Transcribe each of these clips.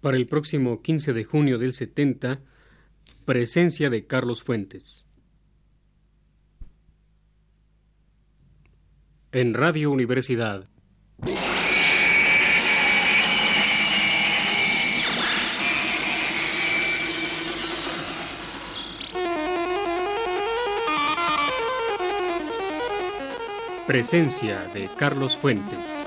para el próximo 15 de junio del 70, presencia de Carlos Fuentes. En Radio Universidad. Presencia de Carlos Fuentes.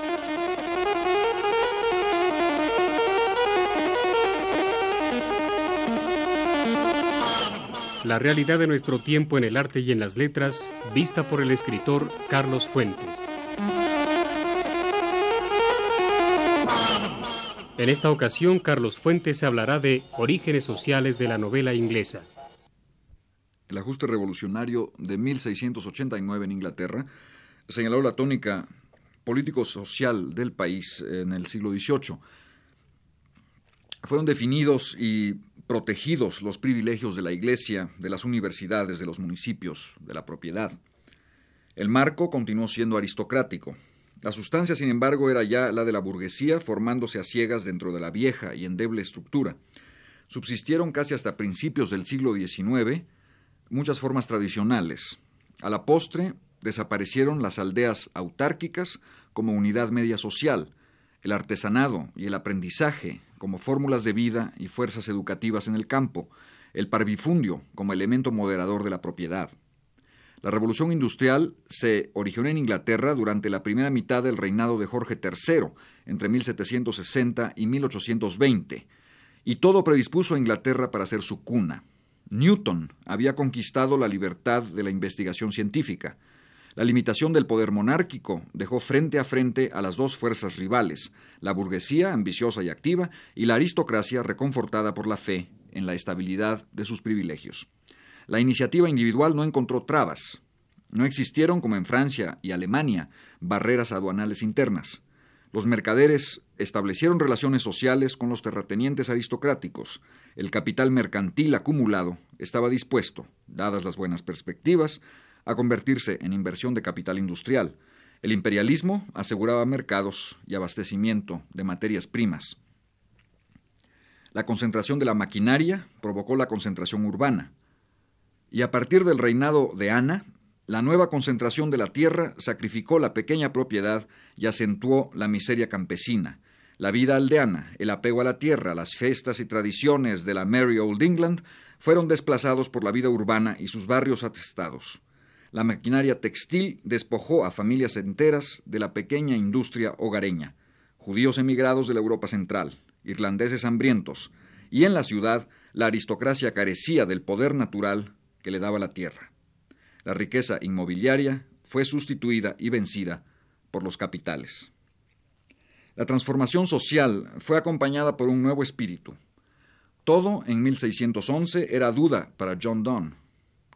La realidad de nuestro tiempo en el arte y en las letras, vista por el escritor Carlos Fuentes. En esta ocasión, Carlos Fuentes hablará de orígenes sociales de la novela inglesa. El ajuste revolucionario de 1689 en Inglaterra señaló la tónica político-social del país en el siglo XVIII. Fueron definidos y protegidos los privilegios de la Iglesia, de las universidades, de los municipios, de la propiedad. El marco continuó siendo aristocrático. La sustancia, sin embargo, era ya la de la burguesía, formándose a ciegas dentro de la vieja y endeble estructura. Subsistieron casi hasta principios del siglo XIX muchas formas tradicionales. A la postre desaparecieron las aldeas autárquicas como unidad media social, el artesanado y el aprendizaje como fórmulas de vida y fuerzas educativas en el campo, el parvifundio como elemento moderador de la propiedad. La revolución industrial se originó en Inglaterra durante la primera mitad del reinado de Jorge III, entre 1760 y 1820, y todo predispuso a Inglaterra para ser su cuna. Newton había conquistado la libertad de la investigación científica. La limitación del poder monárquico dejó frente a frente a las dos fuerzas rivales, la burguesía ambiciosa y activa y la aristocracia reconfortada por la fe en la estabilidad de sus privilegios. La iniciativa individual no encontró trabas. No existieron, como en Francia y Alemania, barreras aduanales internas. Los mercaderes establecieron relaciones sociales con los terratenientes aristocráticos. El capital mercantil acumulado estaba dispuesto, dadas las buenas perspectivas, a convertirse en inversión de capital industrial. El imperialismo aseguraba mercados y abastecimiento de materias primas. La concentración de la maquinaria provocó la concentración urbana. Y a partir del reinado de Ana, la nueva concentración de la tierra sacrificó la pequeña propiedad y acentuó la miseria campesina. La vida aldeana, el apego a la tierra, las fiestas y tradiciones de la Merry Old England fueron desplazados por la vida urbana y sus barrios atestados la maquinaria textil despojó a familias enteras de la pequeña industria hogareña, judíos emigrados de la Europa central, irlandeses hambrientos, y en la ciudad la aristocracia carecía del poder natural que le daba la tierra. La riqueza inmobiliaria fue sustituida y vencida por los capitales. La transformación social fue acompañada por un nuevo espíritu. Todo en 1611 era duda para John Donne,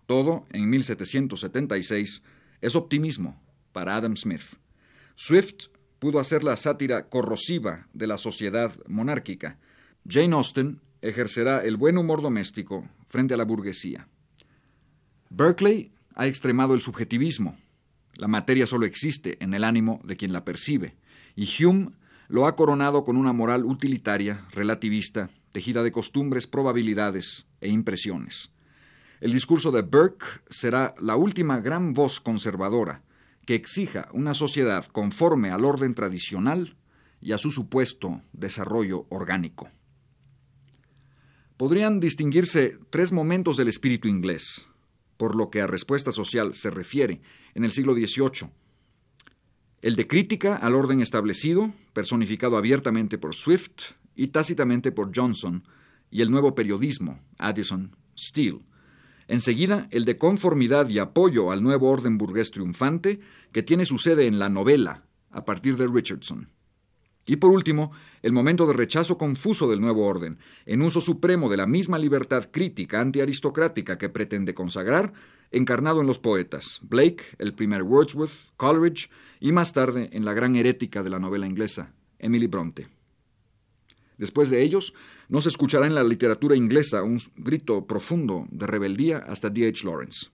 todo en 1776 es optimismo para Adam Smith. Swift pudo hacer la sátira corrosiva de la sociedad monárquica. Jane Austen ejercerá el buen humor doméstico frente a la burguesía. Berkeley ha extremado el subjetivismo. La materia solo existe en el ánimo de quien la percibe. Y Hume lo ha coronado con una moral utilitaria, relativista, tejida de costumbres, probabilidades e impresiones. El discurso de Burke será la última gran voz conservadora que exija una sociedad conforme al orden tradicional y a su supuesto desarrollo orgánico. Podrían distinguirse tres momentos del espíritu inglés, por lo que a respuesta social se refiere, en el siglo XVIII. El de crítica al orden establecido, personificado abiertamente por Swift y tácitamente por Johnson, y el nuevo periodismo, Addison, Steele, Enseguida, el de conformidad y apoyo al nuevo orden burgués triunfante, que tiene su sede en la novela, a partir de Richardson. Y por último, el momento de rechazo confuso del nuevo orden, en uso supremo de la misma libertad crítica antiaristocrática que pretende consagrar, encarnado en los poetas, Blake, el primer Wordsworth, Coleridge y más tarde en la gran herética de la novela inglesa, Emily Bronte. Después de ellos, no se escuchará en la literatura inglesa un grito profundo de rebeldía hasta D. H. Lawrence.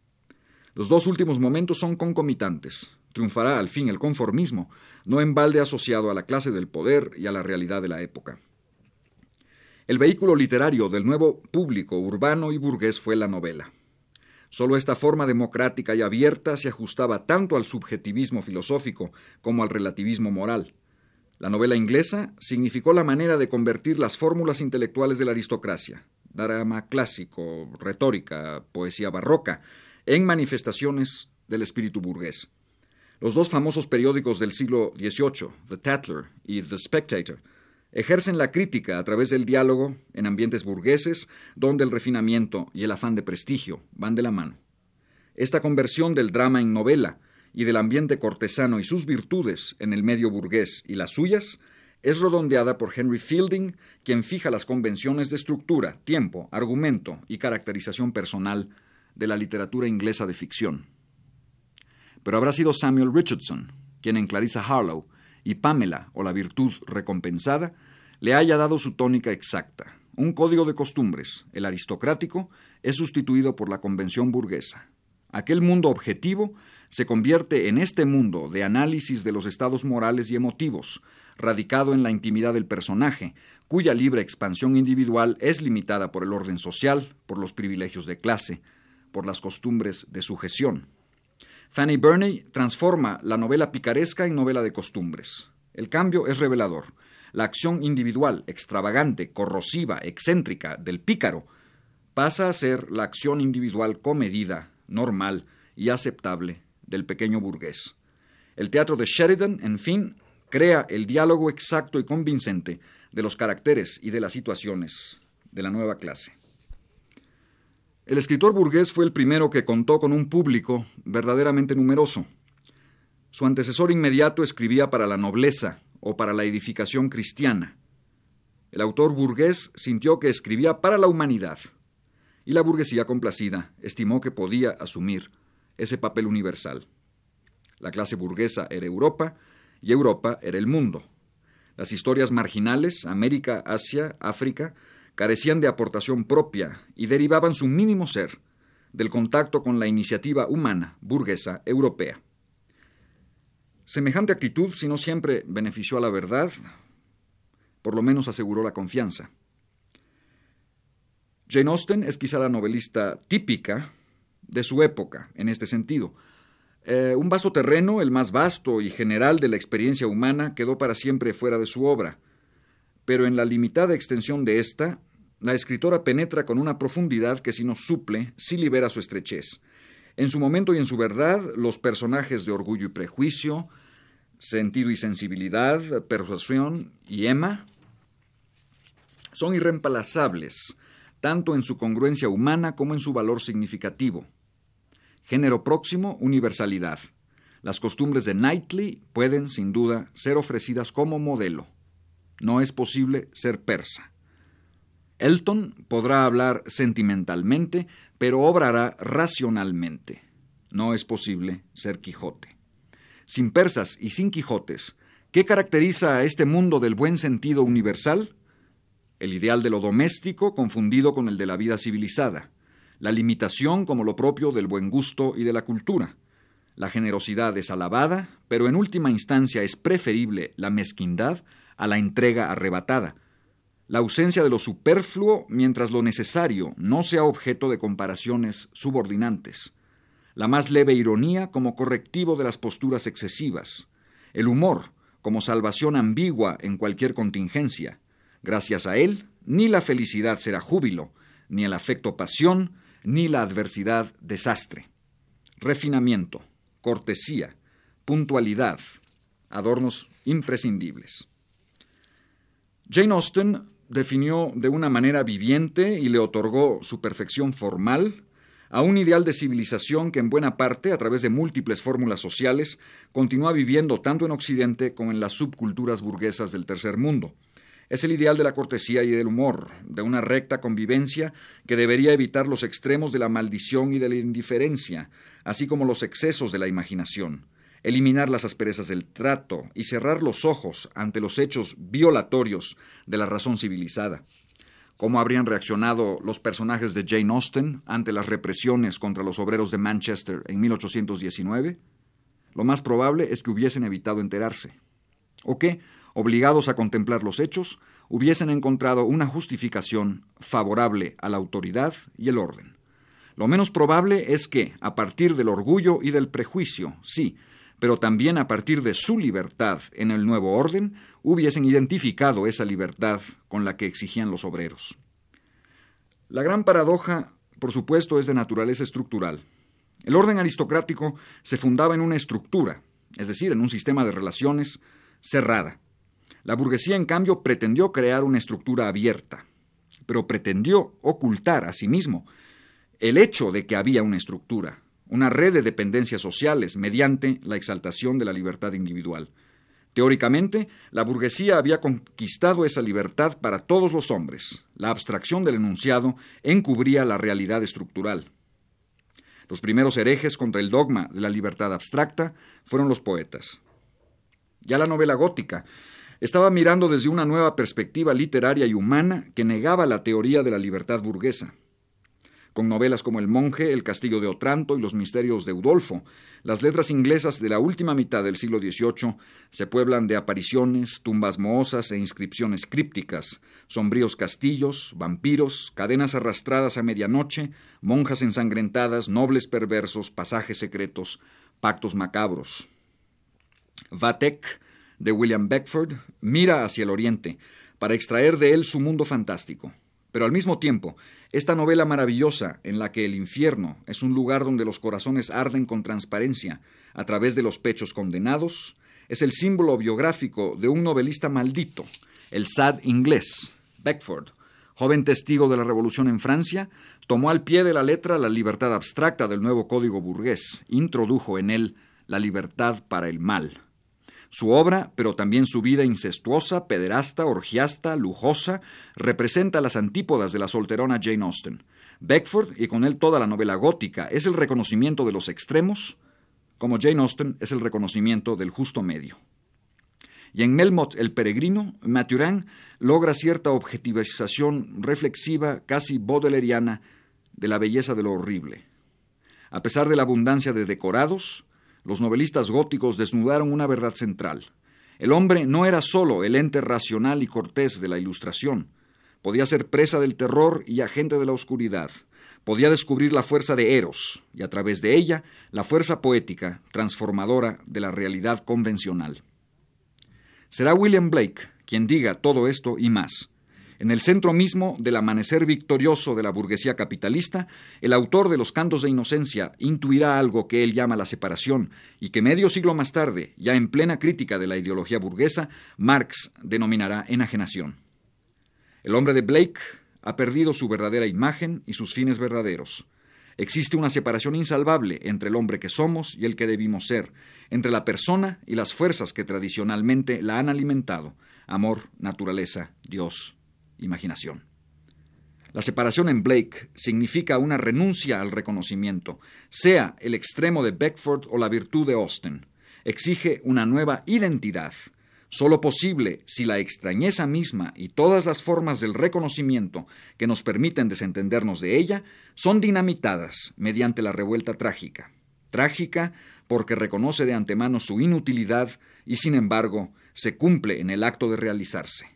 Los dos últimos momentos son concomitantes. Triunfará al fin el conformismo, no en balde asociado a la clase del poder y a la realidad de la época. El vehículo literario del nuevo público urbano y burgués fue la novela. Solo esta forma democrática y abierta se ajustaba tanto al subjetivismo filosófico como al relativismo moral. La novela inglesa significó la manera de convertir las fórmulas intelectuales de la aristocracia, drama clásico, retórica, poesía barroca, en manifestaciones del espíritu burgués. Los dos famosos periódicos del siglo XVIII, The Tatler y The Spectator, ejercen la crítica a través del diálogo en ambientes burgueses donde el refinamiento y el afán de prestigio van de la mano. Esta conversión del drama en novela y del ambiente cortesano y sus virtudes en el medio burgués y las suyas es redondeada por Henry Fielding, quien fija las convenciones de estructura, tiempo, argumento y caracterización personal de la literatura inglesa de ficción. Pero habrá sido Samuel Richardson, quien en Clarissa Harlow y Pamela o la virtud recompensada le haya dado su tónica exacta. Un código de costumbres, el aristocrático, es sustituido por la convención burguesa. Aquel mundo objetivo se convierte en este mundo de análisis de los estados morales y emotivos, radicado en la intimidad del personaje, cuya libre expansión individual es limitada por el orden social, por los privilegios de clase, por las costumbres de sujeción. Fanny Burney transforma la novela picaresca en novela de costumbres. El cambio es revelador. La acción individual, extravagante, corrosiva, excéntrica del pícaro pasa a ser la acción individual comedida, normal y aceptable del pequeño burgués. El teatro de Sheridan, en fin, crea el diálogo exacto y convincente de los caracteres y de las situaciones de la nueva clase. El escritor burgués fue el primero que contó con un público verdaderamente numeroso. Su antecesor inmediato escribía para la nobleza o para la edificación cristiana. El autor burgués sintió que escribía para la humanidad, y la burguesía complacida estimó que podía asumir ese papel universal. La clase burguesa era Europa y Europa era el mundo. Las historias marginales, América, Asia, África, carecían de aportación propia y derivaban su mínimo ser del contacto con la iniciativa humana burguesa europea. Semejante actitud, si no siempre benefició a la verdad, por lo menos aseguró la confianza. Jane Austen es quizá la novelista típica de su época en este sentido. Eh, un vasto terreno, el más vasto y general de la experiencia humana, quedó para siempre fuera de su obra pero en la limitada extensión de esta, la escritora penetra con una profundidad que si no suple, sí libera su estrechez. En su momento y en su verdad, los personajes de Orgullo y Prejuicio, Sentido y Sensibilidad, Persuasión y Emma son irreemplazables, tanto en su congruencia humana como en su valor significativo. Género próximo, universalidad. Las costumbres de Knightley pueden, sin duda, ser ofrecidas como modelo. No es posible ser persa. Elton podrá hablar sentimentalmente, pero obrará racionalmente. No es posible ser Quijote. Sin persas y sin Quijotes, ¿qué caracteriza a este mundo del buen sentido universal? El ideal de lo doméstico confundido con el de la vida civilizada, la limitación como lo propio del buen gusto y de la cultura. La generosidad es alabada, pero en última instancia es preferible la mezquindad a la entrega arrebatada, la ausencia de lo superfluo mientras lo necesario no sea objeto de comparaciones subordinantes, la más leve ironía como correctivo de las posturas excesivas, el humor como salvación ambigua en cualquier contingencia. Gracias a él, ni la felicidad será júbilo, ni el afecto pasión, ni la adversidad desastre. Refinamiento, cortesía, puntualidad, adornos imprescindibles. Jane Austen definió de una manera viviente y le otorgó su perfección formal a un ideal de civilización que en buena parte, a través de múltiples fórmulas sociales, continúa viviendo tanto en Occidente como en las subculturas burguesas del tercer mundo. Es el ideal de la cortesía y del humor, de una recta convivencia que debería evitar los extremos de la maldición y de la indiferencia, así como los excesos de la imaginación eliminar las asperezas del trato y cerrar los ojos ante los hechos violatorios de la razón civilizada. ¿Cómo habrían reaccionado los personajes de Jane Austen ante las represiones contra los obreros de Manchester en 1819? Lo más probable es que hubiesen evitado enterarse. ¿O qué? Obligados a contemplar los hechos, hubiesen encontrado una justificación favorable a la autoridad y el orden. Lo menos probable es que, a partir del orgullo y del prejuicio, sí, pero también a partir de su libertad en el nuevo orden, hubiesen identificado esa libertad con la que exigían los obreros. La gran paradoja, por supuesto, es de naturaleza estructural. El orden aristocrático se fundaba en una estructura, es decir, en un sistema de relaciones cerrada. La burguesía, en cambio, pretendió crear una estructura abierta, pero pretendió ocultar a sí mismo el hecho de que había una estructura, una red de dependencias sociales mediante la exaltación de la libertad individual. Teóricamente, la burguesía había conquistado esa libertad para todos los hombres. La abstracción del enunciado encubría la realidad estructural. Los primeros herejes contra el dogma de la libertad abstracta fueron los poetas. Ya la novela gótica estaba mirando desde una nueva perspectiva literaria y humana que negaba la teoría de la libertad burguesa. Con novelas como El monje, El castillo de Otranto y Los misterios de Udolfo, las letras inglesas de la última mitad del siglo XVIII se pueblan de apariciones, tumbas mohosas e inscripciones crípticas, sombríos castillos, vampiros, cadenas arrastradas a medianoche, monjas ensangrentadas, nobles perversos, pasajes secretos, pactos macabros. Vatek de William Beckford mira hacia el oriente para extraer de él su mundo fantástico. Pero al mismo tiempo, esta novela maravillosa en la que el infierno es un lugar donde los corazones arden con transparencia a través de los pechos condenados, es el símbolo biográfico de un novelista maldito, el sad inglés, Beckford, joven testigo de la revolución en Francia, tomó al pie de la letra la libertad abstracta del nuevo código burgués, introdujo en él la libertad para el mal. Su obra, pero también su vida incestuosa, pederasta, orgiasta, lujosa, representa las antípodas de la solterona Jane Austen. Beckford, y con él toda la novela gótica, es el reconocimiento de los extremos, como Jane Austen es el reconocimiento del justo medio. Y en Melmoth el Peregrino, Mathurin logra cierta objetivización reflexiva, casi baudeleriana, de la belleza de lo horrible. A pesar de la abundancia de decorados, los novelistas góticos desnudaron una verdad central. El hombre no era sólo el ente racional y cortés de la Ilustración. Podía ser presa del terror y agente de la oscuridad. Podía descubrir la fuerza de Eros y a través de ella la fuerza poética transformadora de la realidad convencional. Será William Blake quien diga todo esto y más. En el centro mismo del amanecer victorioso de la burguesía capitalista, el autor de los cantos de inocencia intuirá algo que él llama la separación y que medio siglo más tarde, ya en plena crítica de la ideología burguesa, Marx denominará enajenación. El hombre de Blake ha perdido su verdadera imagen y sus fines verdaderos. Existe una separación insalvable entre el hombre que somos y el que debimos ser, entre la persona y las fuerzas que tradicionalmente la han alimentado, amor, naturaleza, Dios imaginación. La separación en Blake significa una renuncia al reconocimiento, sea el extremo de Beckford o la virtud de Austen. Exige una nueva identidad, solo posible si la extrañeza misma y todas las formas del reconocimiento que nos permiten desentendernos de ella son dinamitadas mediante la revuelta trágica. Trágica porque reconoce de antemano su inutilidad y sin embargo se cumple en el acto de realizarse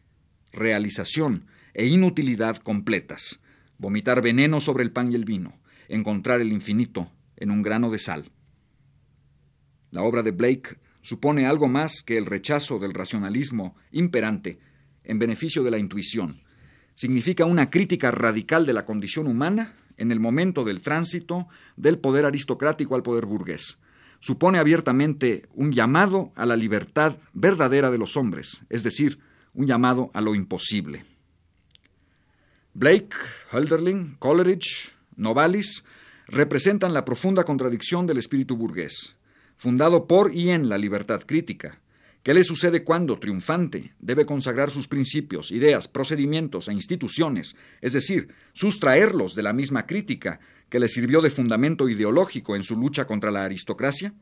realización e inutilidad completas, vomitar veneno sobre el pan y el vino, encontrar el infinito en un grano de sal. La obra de Blake supone algo más que el rechazo del racionalismo imperante en beneficio de la intuición. Significa una crítica radical de la condición humana en el momento del tránsito del poder aristocrático al poder burgués. Supone abiertamente un llamado a la libertad verdadera de los hombres, es decir, un llamado a lo imposible. Blake, Hölderlin, Coleridge, Novalis representan la profunda contradicción del espíritu burgués, fundado por y en la libertad crítica. ¿Qué le sucede cuando, triunfante, debe consagrar sus principios, ideas, procedimientos e instituciones, es decir, sustraerlos de la misma crítica que le sirvió de fundamento ideológico en su lucha contra la aristocracia?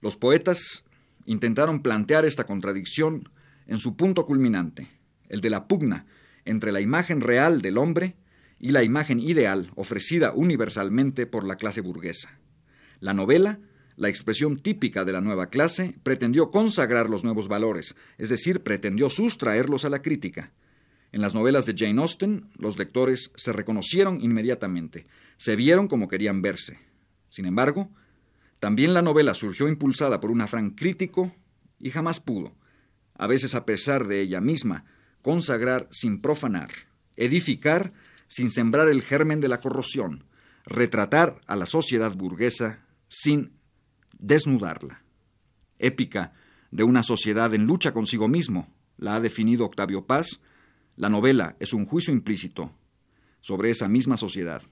Los poetas intentaron plantear esta contradicción en su punto culminante, el de la pugna entre la imagen real del hombre y la imagen ideal ofrecida universalmente por la clase burguesa. La novela la expresión típica de la nueva clase, pretendió consagrar los nuevos valores, es decir, pretendió sustraerlos a la crítica. En las novelas de Jane Austen, los lectores se reconocieron inmediatamente, se vieron como querían verse. Sin embargo, también la novela surgió impulsada por un afán crítico y jamás pudo, a veces a pesar de ella misma, consagrar sin profanar, edificar sin sembrar el germen de la corrosión, retratar a la sociedad burguesa sin desnudarla. Épica de una sociedad en lucha consigo mismo, la ha definido Octavio Paz, la novela es un juicio implícito sobre esa misma sociedad.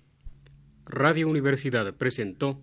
Radio Universidad presentó